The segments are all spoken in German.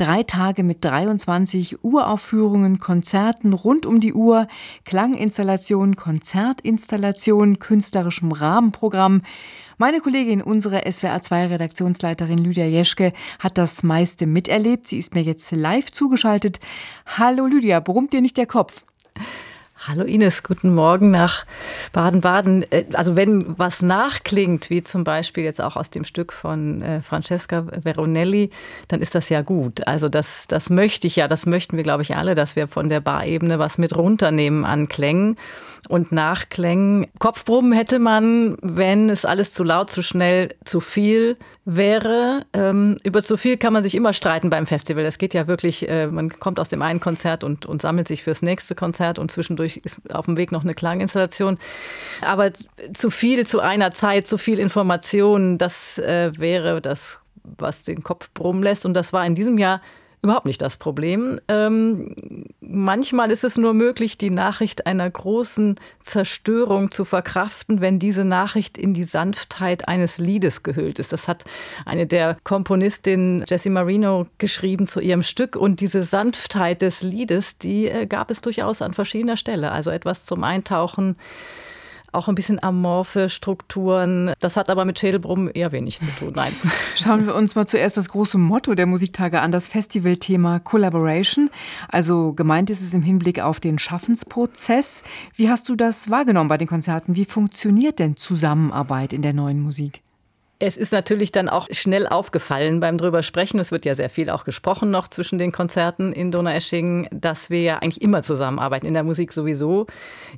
Drei Tage mit 23 Uraufführungen, Konzerten rund um die Uhr, Klanginstallation, Konzertinstallation, künstlerischem Rahmenprogramm. Meine Kollegin, unsere SWR2-Redaktionsleiterin Lydia Jeschke, hat das meiste miterlebt. Sie ist mir jetzt live zugeschaltet. Hallo Lydia, brummt dir nicht der Kopf? Hallo Ines, guten Morgen nach Baden-Baden. Äh, also wenn was nachklingt, wie zum Beispiel jetzt auch aus dem Stück von äh, Francesca Veronelli, dann ist das ja gut. Also das, das möchte ich ja, das möchten wir, glaube ich, alle, dass wir von der Barebene was mit runternehmen an Klängen und Nachklängen. Kopfbrummen hätte man, wenn es alles zu laut, zu schnell, zu viel wäre. Ähm, über zu viel kann man sich immer streiten beim Festival. Das geht ja wirklich, äh, man kommt aus dem einen Konzert und, und sammelt sich fürs nächste Konzert und zwischendurch ist auf dem Weg noch eine Klanginstallation. Aber zu viel zu einer Zeit, zu viel Information, das äh, wäre das, was den Kopf brummen lässt. Und das war in diesem Jahr überhaupt nicht das Problem. Ähm, manchmal ist es nur möglich, die Nachricht einer großen Zerstörung zu verkraften, wenn diese Nachricht in die Sanftheit eines Liedes gehüllt ist. Das hat eine der Komponistinnen Jessie Marino geschrieben zu ihrem Stück. Und diese Sanftheit des Liedes, die äh, gab es durchaus an verschiedener Stelle. Also etwas zum Eintauchen auch ein bisschen amorphe Strukturen. Das hat aber mit Schädelbrummen eher wenig zu tun. Nein. Schauen wir uns mal zuerst das große Motto der Musiktage an, das Festivalthema Collaboration. Also gemeint ist es im Hinblick auf den Schaffensprozess. Wie hast du das wahrgenommen bei den Konzerten? Wie funktioniert denn Zusammenarbeit in der neuen Musik? Es ist natürlich dann auch schnell aufgefallen beim drüber sprechen. Es wird ja sehr viel auch gesprochen noch zwischen den Konzerten in Donaueschingen, dass wir ja eigentlich immer zusammenarbeiten, in der Musik sowieso.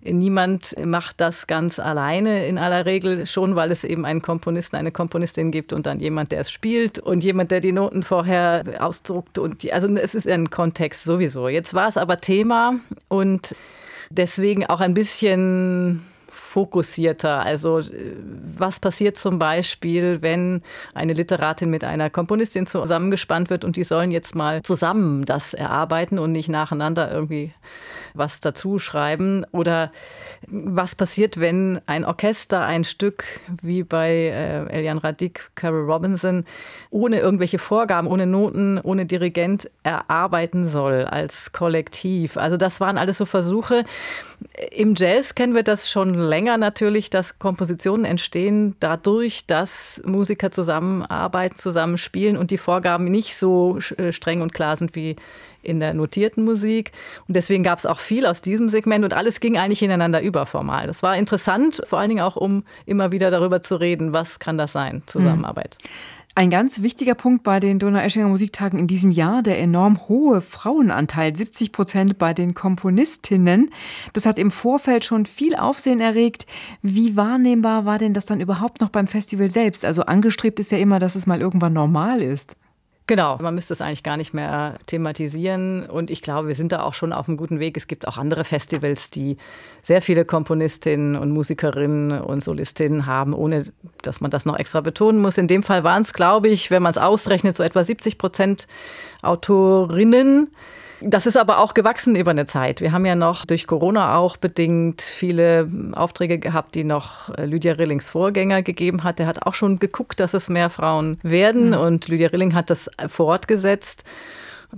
Niemand macht das ganz alleine in aller Regel, schon weil es eben einen Komponisten, eine Komponistin gibt und dann jemand, der es spielt und jemand, der die Noten vorher ausdruckt. Und die, also es ist ein Kontext sowieso. Jetzt war es aber Thema und deswegen auch ein bisschen fokussierter. Also äh, was passiert zum Beispiel, wenn eine Literatin mit einer Komponistin zusammengespannt wird und die sollen jetzt mal zusammen das erarbeiten und nicht nacheinander irgendwie was dazu schreiben? Oder was passiert, wenn ein Orchester ein Stück wie bei äh, Elian Radik, Carol Robinson ohne irgendwelche Vorgaben, ohne Noten, ohne Dirigent erarbeiten soll als Kollektiv? Also das waren alles so Versuche. Im Jazz kennen wir das schon länger natürlich, dass Kompositionen entstehen dadurch, dass Musiker zusammenarbeiten, zusammenspielen und die Vorgaben nicht so äh, streng und klar sind wie in der notierten Musik. Und deswegen gab es auch viel aus diesem Segment und alles ging eigentlich ineinander über formal. Das war interessant, vor allen Dingen auch, um immer wieder darüber zu reden, was kann das sein, Zusammenarbeit. Mhm. Ein ganz wichtiger Punkt bei den Donau-Eschinger Musiktagen in diesem Jahr, der enorm hohe Frauenanteil, 70 Prozent bei den Komponistinnen. Das hat im Vorfeld schon viel Aufsehen erregt. Wie wahrnehmbar war denn das dann überhaupt noch beim Festival selbst? Also angestrebt ist ja immer, dass es mal irgendwann normal ist. Genau, man müsste es eigentlich gar nicht mehr thematisieren. Und ich glaube, wir sind da auch schon auf einem guten Weg. Es gibt auch andere Festivals, die sehr viele Komponistinnen und Musikerinnen und Solistinnen haben, ohne dass man das noch extra betonen muss. In dem Fall waren es, glaube ich, wenn man es ausrechnet, so etwa 70 Prozent Autorinnen. Das ist aber auch gewachsen über eine Zeit. Wir haben ja noch durch Corona auch bedingt viele Aufträge gehabt, die noch äh, Lydia Rillings Vorgänger gegeben hat. Der hat auch schon geguckt, dass es mehr Frauen werden mhm. und Lydia Rilling hat das fortgesetzt.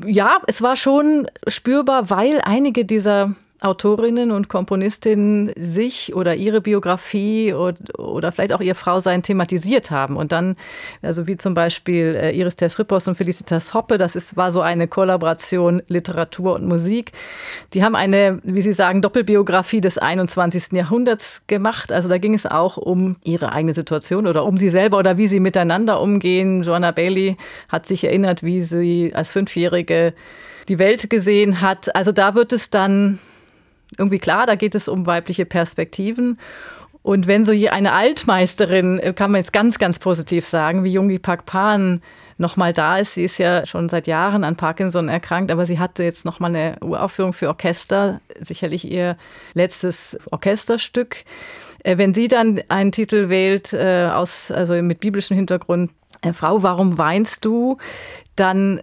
Ja, es war schon spürbar, weil einige dieser Autorinnen und Komponistinnen sich oder ihre Biografie oder, oder vielleicht auch ihr Frausein thematisiert haben. Und dann, also wie zum Beispiel äh, Iris Tessrippos und Felicitas Hoppe, das ist, war so eine Kollaboration Literatur und Musik. Die haben eine, wie Sie sagen, Doppelbiografie des 21. Jahrhunderts gemacht. Also da ging es auch um ihre eigene Situation oder um sie selber oder wie sie miteinander umgehen. Joanna Bailey hat sich erinnert, wie sie als Fünfjährige die Welt gesehen hat. Also da wird es dann irgendwie klar, da geht es um weibliche Perspektiven. Und wenn so eine Altmeisterin, äh, kann man jetzt ganz, ganz positiv sagen, wie Jungi Pakpan nochmal da ist. Sie ist ja schon seit Jahren an Parkinson erkrankt, aber sie hatte jetzt nochmal eine Uraufführung für Orchester, sicherlich ihr letztes Orchesterstück. Äh, wenn sie dann einen Titel wählt, äh, aus, also mit biblischem Hintergrund, Frau, warum weinst du? Dann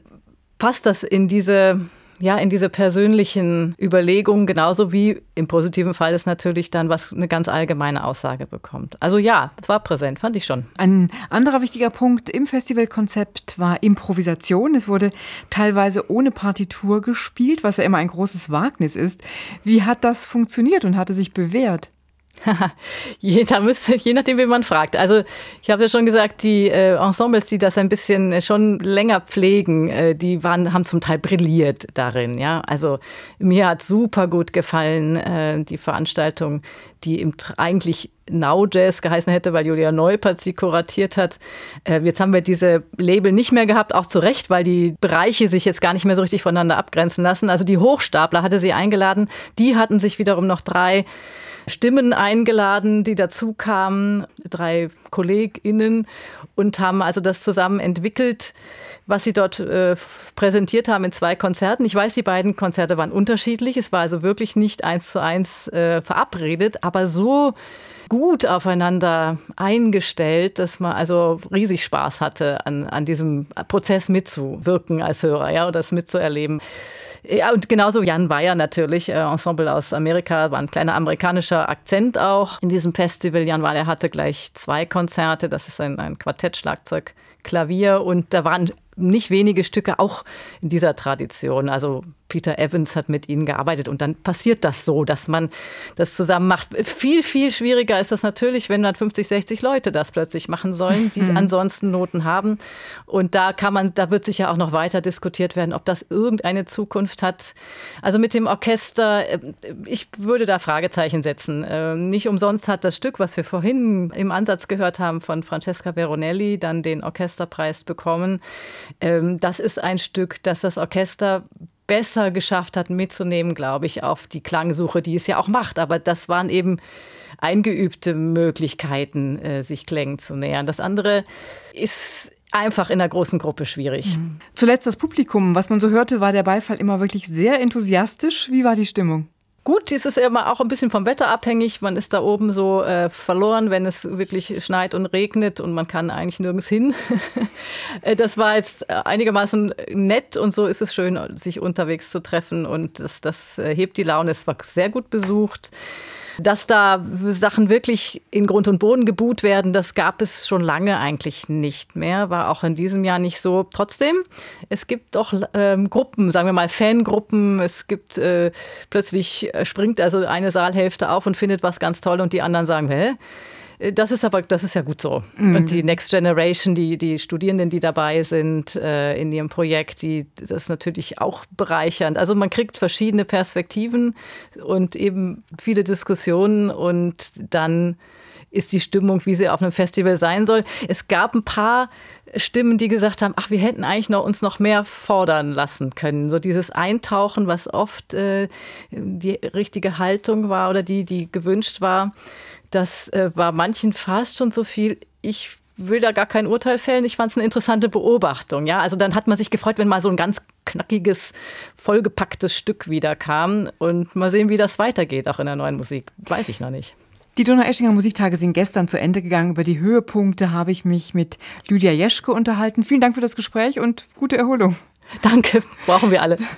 passt das in diese ja, in diese persönlichen Überlegungen, genauso wie im positiven Fall ist natürlich dann was eine ganz allgemeine Aussage bekommt. Also ja, es war präsent, fand ich schon. Ein anderer wichtiger Punkt im Festivalkonzept war Improvisation. Es wurde teilweise ohne Partitur gespielt, was ja immer ein großes Wagnis ist. Wie hat das funktioniert und hatte sich bewährt? je, da müsste, je nachdem, wie man fragt. Also ich habe ja schon gesagt, die äh, Ensembles, die das ein bisschen äh, schon länger pflegen, äh, die waren, haben zum Teil brilliert darin. Ja, also mir hat super gut gefallen äh, die Veranstaltung, die im, eigentlich Now Jazz geheißen hätte, weil Julia Neupert sie kuratiert hat. Äh, jetzt haben wir diese Label nicht mehr gehabt, auch zu Recht, weil die Bereiche sich jetzt gar nicht mehr so richtig voneinander abgrenzen lassen. Also die Hochstapler hatte sie eingeladen. Die hatten sich wiederum noch drei Stimmen eingeladen, die dazu kamen, drei KollegInnen und haben also das zusammen entwickelt, was sie dort äh, präsentiert haben in zwei Konzerten. Ich weiß, die beiden Konzerte waren unterschiedlich. Es war also wirklich nicht eins zu eins äh, verabredet, aber so gut aufeinander eingestellt, dass man also riesig Spaß hatte, an, an diesem Prozess mitzuwirken als Hörer ja, oder das mitzuerleben. Ja, und genauso Jan Weyer natürlich, äh, Ensemble aus Amerika, war ein kleiner amerikanischer Akzent auch in diesem Festival. Jan Weyer hatte gleich zwei Konzerte, das ist ein, ein Quartett, Schlagzeug, Klavier und da waren nicht wenige Stücke auch in dieser Tradition. Also Peter Evans hat mit ihnen gearbeitet und dann passiert das so, dass man das zusammen macht. Viel, viel schwieriger ist das natürlich, wenn dann 50, 60 Leute das plötzlich machen sollen, die mhm. ansonsten Noten haben. Und da kann man, da wird sicher auch noch weiter diskutiert werden, ob das irgendeine Zukunft hat. Also mit dem Orchester, äh, ich würde da Fragezeichen setzen. Ähm, nicht umsonst hat das Stück, was wir vorhin im Ansatz gehört haben von Francesca Veronelli, dann den Orchesterpreis bekommen. Ähm, das ist ein Stück, das das Orchester besser geschafft hat, mitzunehmen, glaube ich, auf die Klangsuche, die es ja auch macht. Aber das waren eben eingeübte Möglichkeiten, äh, sich Klängen zu nähern. Das andere ist einfach in der großen Gruppe schwierig. Mhm. Zuletzt das Publikum. Was man so hörte, war der Beifall immer wirklich sehr enthusiastisch. Wie war die Stimmung? Gut, es ist immer auch ein bisschen vom Wetter abhängig. Man ist da oben so äh, verloren, wenn es wirklich schneit und regnet und man kann eigentlich nirgends hin. Äh, das war jetzt einigermaßen nett und so ist es schön, sich unterwegs zu treffen und das, das äh, hebt die Laune. Es war sehr gut besucht. Dass da Sachen wirklich in Grund und Boden gebuht werden, das gab es schon lange eigentlich nicht mehr, war auch in diesem Jahr nicht so. Trotzdem, es gibt doch ähm, Gruppen, sagen wir mal Fangruppen. Es gibt äh, plötzlich springt also eine Saalhälfte auf und findet was ganz toll und die anderen sagen, hä? Das ist aber, das ist ja gut so. Mhm. Und die Next Generation, die, die Studierenden, die dabei sind äh, in ihrem Projekt, die, das ist natürlich auch bereichernd. Also man kriegt verschiedene Perspektiven und eben viele Diskussionen und dann ist die Stimmung, wie sie auf einem Festival sein soll. Es gab ein paar Stimmen, die gesagt haben, ach, wir hätten eigentlich noch, uns noch mehr fordern lassen können. So dieses Eintauchen, was oft äh, die richtige Haltung war oder die, die gewünscht war. Das äh, war manchen fast schon so viel. Ich will da gar kein Urteil fällen. Ich fand es eine interessante Beobachtung. Ja, also dann hat man sich gefreut, wenn mal so ein ganz knackiges, vollgepacktes Stück wieder kam und mal sehen, wie das weitergeht, auch in der neuen Musik. Weiß ich noch nicht. Die Donau-Eschinger Musiktage sind gestern zu Ende gegangen. Über die Höhepunkte habe ich mich mit Lydia Jeschke unterhalten. Vielen Dank für das Gespräch und gute Erholung. Danke, brauchen wir alle.